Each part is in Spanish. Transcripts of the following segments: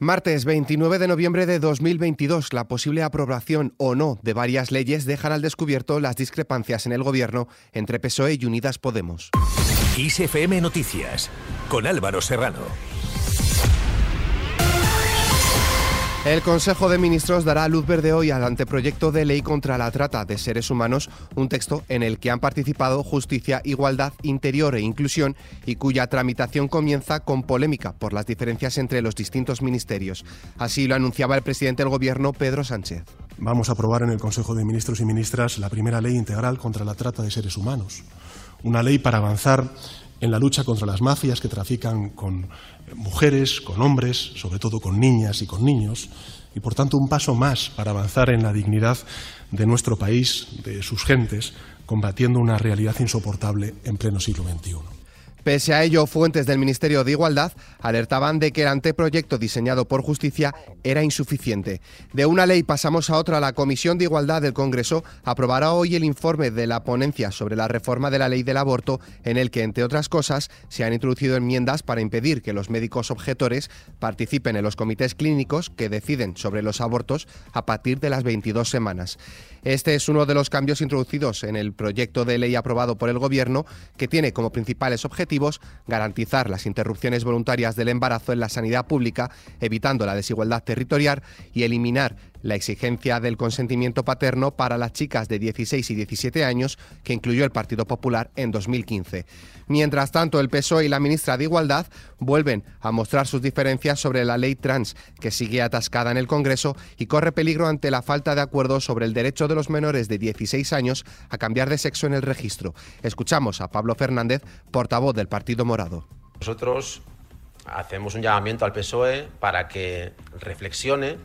Martes 29 de noviembre de 2022, la posible aprobación o no de varias leyes dejan al descubierto las discrepancias en el gobierno entre PSOE y Unidas Podemos. ISFM Noticias, con Álvaro Serrano. El Consejo de Ministros dará luz verde hoy al anteproyecto de ley contra la trata de seres humanos, un texto en el que han participado Justicia, Igualdad, Interior e Inclusión y cuya tramitación comienza con polémica por las diferencias entre los distintos ministerios. Así lo anunciaba el presidente del Gobierno, Pedro Sánchez. Vamos a aprobar en el Consejo de Ministros y Ministras la primera ley integral contra la trata de seres humanos. Una ley para avanzar en la lucha contra las mafias que trafican con mujeres, con hombres, sobre todo con niñas y con niños, y por tanto un paso más para avanzar en la dignidad de nuestro país, de sus gentes, combatiendo una realidad insoportable en pleno siglo XXI. Pese a ello, fuentes del Ministerio de Igualdad alertaban de que el anteproyecto diseñado por Justicia era insuficiente. De una ley pasamos a otra. La Comisión de Igualdad del Congreso aprobará hoy el informe de la ponencia sobre la reforma de la ley del aborto, en el que, entre otras cosas, se han introducido enmiendas para impedir que los médicos objetores participen en los comités clínicos que deciden sobre los abortos a partir de las 22 semanas. Este es uno de los cambios introducidos en el proyecto de ley aprobado por el Gobierno, que tiene como principales objetivos garantizar las interrupciones voluntarias del embarazo en la sanidad pública, evitando la desigualdad territorial y eliminar la exigencia del consentimiento paterno para las chicas de 16 y 17 años que incluyó el Partido Popular en 2015. Mientras tanto, el PSOE y la ministra de Igualdad vuelven a mostrar sus diferencias sobre la ley trans, que sigue atascada en el Congreso y corre peligro ante la falta de acuerdo sobre el derecho de los menores de 16 años a cambiar de sexo en el registro. Escuchamos a Pablo Fernández, portavoz del Partido Morado. Nosotros hacemos un llamamiento al PSOE para que reflexione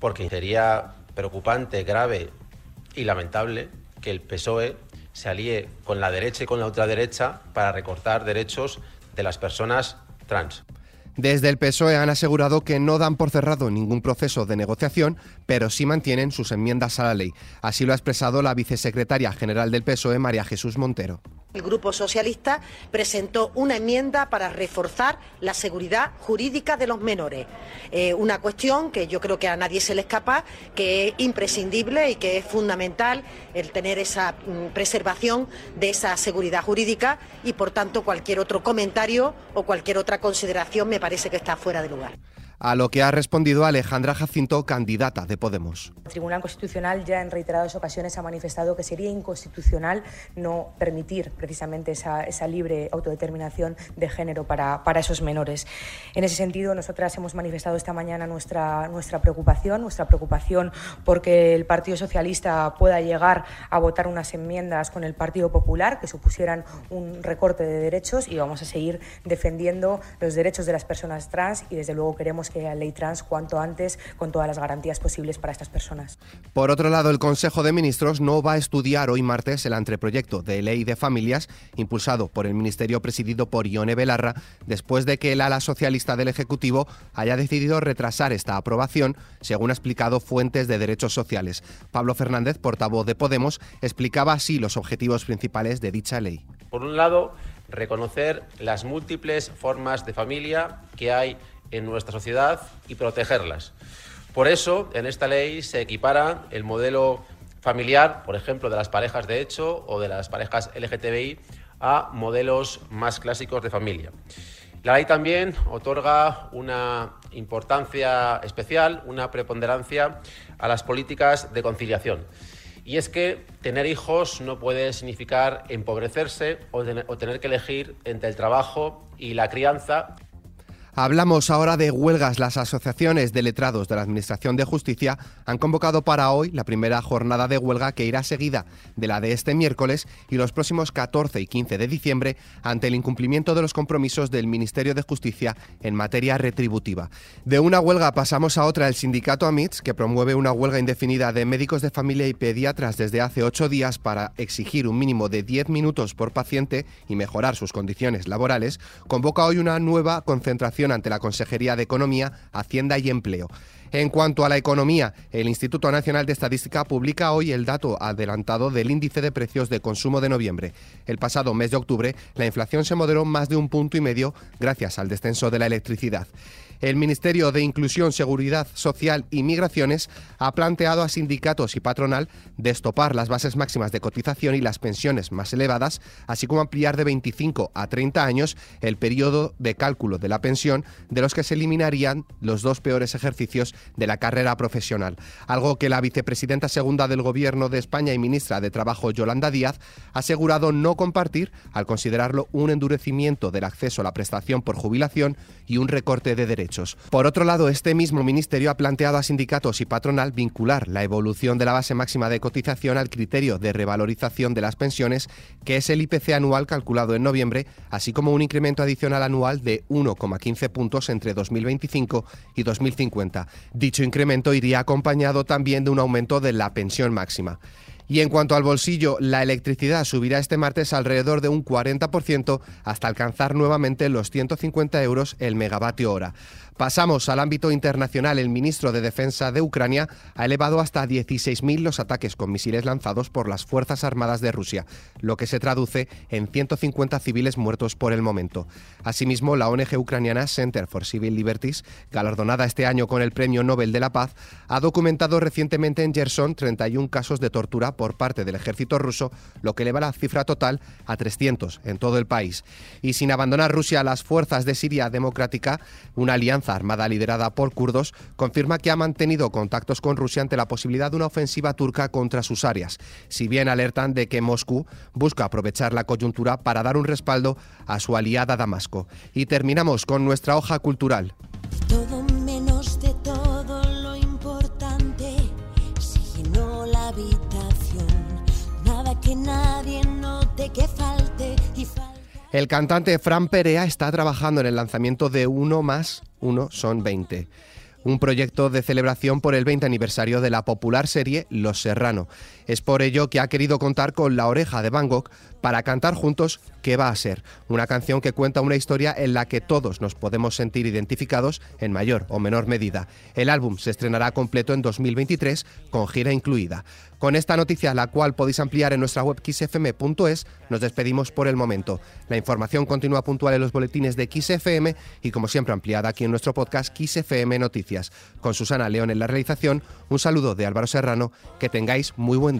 porque sería preocupante, grave y lamentable que el PSOE se alíe con la derecha y con la ultraderecha para recortar derechos de las personas trans. Desde el PSOE han asegurado que no dan por cerrado ningún proceso de negociación, pero sí mantienen sus enmiendas a la ley. Así lo ha expresado la vicesecretaria general del PSOE, María Jesús Montero. El Grupo Socialista presentó una enmienda para reforzar la seguridad jurídica de los menores. Eh, una cuestión que yo creo que a nadie se le escapa, que es imprescindible y que es fundamental el tener esa mm, preservación de esa seguridad jurídica y, por tanto, cualquier otro comentario o cualquier otra consideración me parece que está fuera de lugar a lo que ha respondido Alejandra Jacinto, candidata de Podemos. El Tribunal Constitucional ya en reiteradas ocasiones ha manifestado que sería inconstitucional no permitir precisamente esa, libre autodeterminación de género para, para, esos menores. En ese sentido, nosotras hemos manifestado esta mañana nuestra, nuestra preocupación, nuestra preocupación porque el Partido Socialista pueda llegar a votar unas enmiendas con el Partido Popular que supusieran un recorte de derechos y vamos a seguir defendiendo los derechos de las personas trans y desde luego queremos que la ley trans cuanto antes con todas las garantías posibles para estas personas. Por otro lado, el Consejo de Ministros no va a estudiar hoy martes el anteproyecto de ley de familias impulsado por el Ministerio presidido por Ione Belarra después de que el ala socialista del Ejecutivo haya decidido retrasar esta aprobación, según ha explicado fuentes de derechos sociales. Pablo Fernández, portavoz de Podemos, explicaba así los objetivos principales de dicha ley. Por un lado, reconocer las múltiples formas de familia que hay en nuestra sociedad y protegerlas. Por eso, en esta ley se equipara el modelo familiar, por ejemplo, de las parejas de hecho o de las parejas LGTBI, a modelos más clásicos de familia. La ley también otorga una importancia especial, una preponderancia a las políticas de conciliación. Y es que tener hijos no puede significar empobrecerse o, tener que elegir entre el trabajo y la crianza. Hablamos ahora de huelgas. Las asociaciones de letrados de la Administración de Justicia han convocado para hoy la primera jornada de huelga que irá seguida de la de este miércoles y los próximos 14 y 15 de diciembre ante el incumplimiento de los compromisos del Ministerio de Justicia en materia retributiva. De una huelga pasamos a otra. El sindicato AMITS, que promueve una huelga indefinida de médicos de familia y pediatras desde hace ocho días para exigir un mínimo de 10 minutos por paciente y mejorar sus condiciones laborales, convoca hoy una nueva concentración ante la Consejería de Economía, Hacienda y Empleo. En cuanto a la economía, el Instituto Nacional de Estadística publica hoy el dato adelantado del índice de precios de consumo de noviembre. El pasado mes de octubre, la inflación se moderó más de un punto y medio gracias al descenso de la electricidad. El Ministerio de Inclusión, Seguridad Social y Migraciones ha planteado a sindicatos y patronal destopar las bases máximas de cotización y las pensiones más elevadas, así como ampliar de 25 a 30 años el periodo de cálculo de la pensión, de los que se eliminarían los dos peores ejercicios de la carrera profesional. Algo que la vicepresidenta segunda del Gobierno de España y ministra de Trabajo, Yolanda Díaz, ha asegurado no compartir al considerarlo un endurecimiento del acceso a la prestación por jubilación y un recorte de derechos. Por otro lado, este mismo ministerio ha planteado a sindicatos y patronal vincular la evolución de la base máxima de cotización al criterio de revalorización de las pensiones, que es el IPC anual calculado en noviembre, así como un incremento adicional anual de 1,15 puntos entre 2025 y 2050. Dicho incremento iría acompañado también de un aumento de la pensión máxima. Y en cuanto al bolsillo, la electricidad subirá este martes alrededor de un 40% hasta alcanzar nuevamente los 150 euros el megavatio hora. Pasamos al ámbito internacional. El ministro de Defensa de Ucrania ha elevado hasta 16.000 los ataques con misiles lanzados por las Fuerzas Armadas de Rusia, lo que se traduce en 150 civiles muertos por el momento. Asimismo, la ONG ucraniana Center for Civil Liberties, galardonada este año con el Premio Nobel de la Paz, ha documentado recientemente en Gerson 31 casos de tortura por parte del ejército ruso, lo que eleva la cifra total a 300 en todo el país. Y sin abandonar Rusia, las fuerzas de Siria Democrática, una alianza armada liderada por kurdos confirma que ha mantenido contactos con Rusia ante la posibilidad de una ofensiva turca contra sus áreas, si bien alertan de que Moscú busca aprovechar la coyuntura para dar un respaldo a su aliada Damasco. Y terminamos con nuestra hoja cultural. Que nadie note que falte y. El cantante Fran Perea está trabajando en el lanzamiento de Uno más Uno son 20 un proyecto de celebración por el 20 aniversario de la popular serie Los Serrano. Es por ello que ha querido contar con La Oreja de Van Gogh para cantar juntos ¿Qué va a ser? Una canción que cuenta una historia en la que todos nos podemos sentir identificados en mayor o menor medida. El álbum se estrenará completo en 2023 con gira incluida. Con esta noticia, la cual podéis ampliar en nuestra web xfm.es, nos despedimos por el momento. La información continúa puntual en los boletines de XFM y como siempre ampliada aquí en nuestro podcast XFM Noticias. Con Susana León en la realización, un saludo de Álvaro Serrano, que tengáis muy buen día.